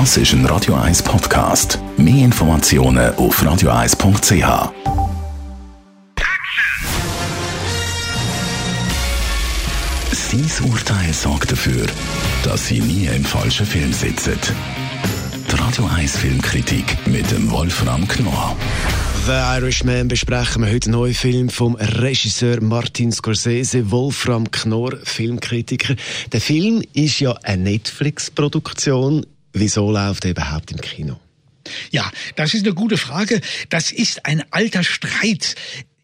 Das ist ein Radio 1 Podcast. Mehr Informationen auf radio1.ch. Sein Urteil sorgt dafür, dass Sie nie im falschen Film sitzen. Die Radio 1 Filmkritik mit dem Wolfram Knorr. The Irishman besprechen wir heute einen neuen Film vom Regisseur Martin Scorsese, Wolfram Knorr, Filmkritiker. Der Film ist ja eine Netflix-Produktion. Wieso läuft er überhaupt im Kino? Ja, das ist eine gute Frage. Das ist ein alter Streit.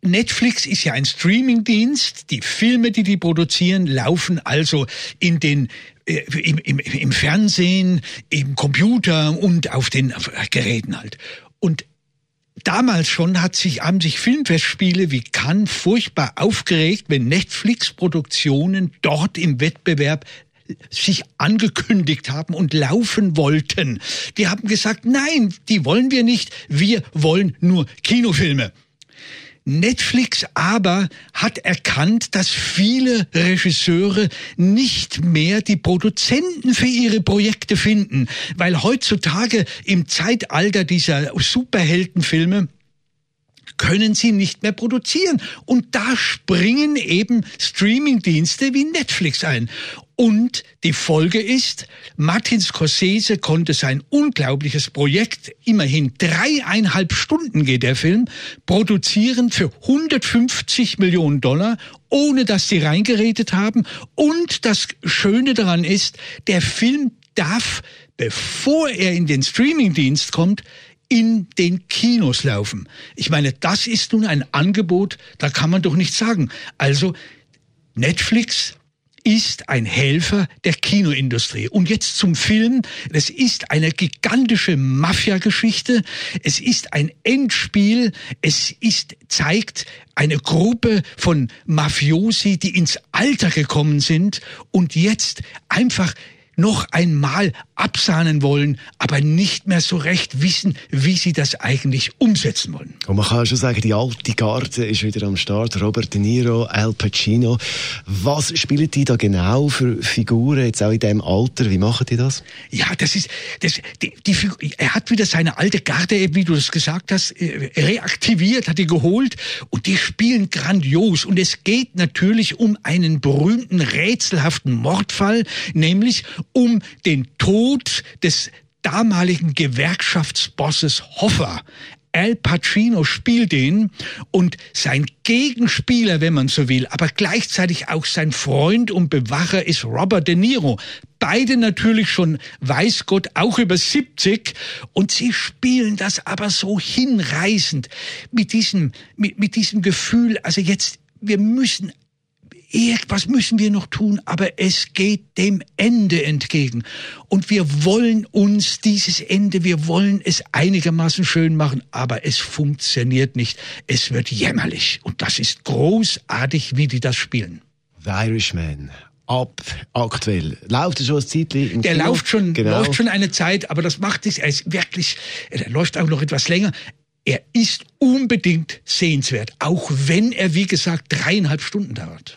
Netflix ist ja ein Streamingdienst. Die Filme, die die produzieren, laufen also in den äh, im, im, im Fernsehen, im Computer und auf den Geräten halt. Und damals schon hat sich, haben sich Filmfestspiele wie Cannes furchtbar aufgeregt, wenn Netflix-Produktionen dort im Wettbewerb sich angekündigt haben und laufen wollten. Die haben gesagt, nein, die wollen wir nicht, wir wollen nur Kinofilme. Netflix aber hat erkannt, dass viele Regisseure nicht mehr die Produzenten für ihre Projekte finden, weil heutzutage im Zeitalter dieser Superheldenfilme können sie nicht mehr produzieren. Und da springen eben Streamingdienste wie Netflix ein. Und die Folge ist, Martin Scorsese konnte sein unglaubliches Projekt, immerhin dreieinhalb Stunden geht der Film, produzieren für 150 Millionen Dollar, ohne dass sie reingeredet haben. Und das Schöne daran ist, der Film darf, bevor er in den Streamingdienst kommt, in den Kinos laufen. Ich meine, das ist nun ein Angebot, da kann man doch nicht sagen. Also Netflix ist ein Helfer der Kinoindustrie. Und jetzt zum Film. Es ist eine gigantische Mafia-Geschichte. Es ist ein Endspiel. Es ist, zeigt eine Gruppe von Mafiosi, die ins Alter gekommen sind und jetzt einfach noch einmal absahnen wollen, aber nicht mehr so recht wissen, wie sie das eigentlich umsetzen wollen. Und man kann schon sagen, die alte Garde ist wieder am Start. Robert De Niro, Al Pacino. Was spielen die da genau für Figuren, jetzt auch in diesem Alter? Wie machen die das? Ja, das ist, das, die, die, er hat wieder seine alte Garde, wie du das gesagt hast, äh, reaktiviert, hat die geholt und die spielen grandios. Und es geht natürlich um einen berühmten, rätselhaften Mordfall, nämlich um den Tod des damaligen Gewerkschaftsbosses Hoffer. Al Pacino spielt ihn und sein Gegenspieler, wenn man so will, aber gleichzeitig auch sein Freund und Bewacher ist Robert De Niro. Beide natürlich schon, weiß Gott, auch über 70 und sie spielen das aber so hinreißend mit diesem, mit, mit diesem Gefühl, also jetzt, wir müssen irgendwas müssen wir noch tun, aber es geht dem Ende entgegen. Und wir wollen uns dieses Ende, wir wollen es einigermaßen schön machen, aber es funktioniert nicht. Es wird jämmerlich. Und das ist großartig, wie die das spielen. The Irishman ab aktuell. Läuft er schon ein Zeitchen Der Kino? läuft schon, genau. läuft schon eine Zeit, aber das macht es, er ist wirklich, er läuft auch noch etwas länger. Er ist unbedingt sehenswert, auch wenn er, wie gesagt, dreieinhalb Stunden dauert.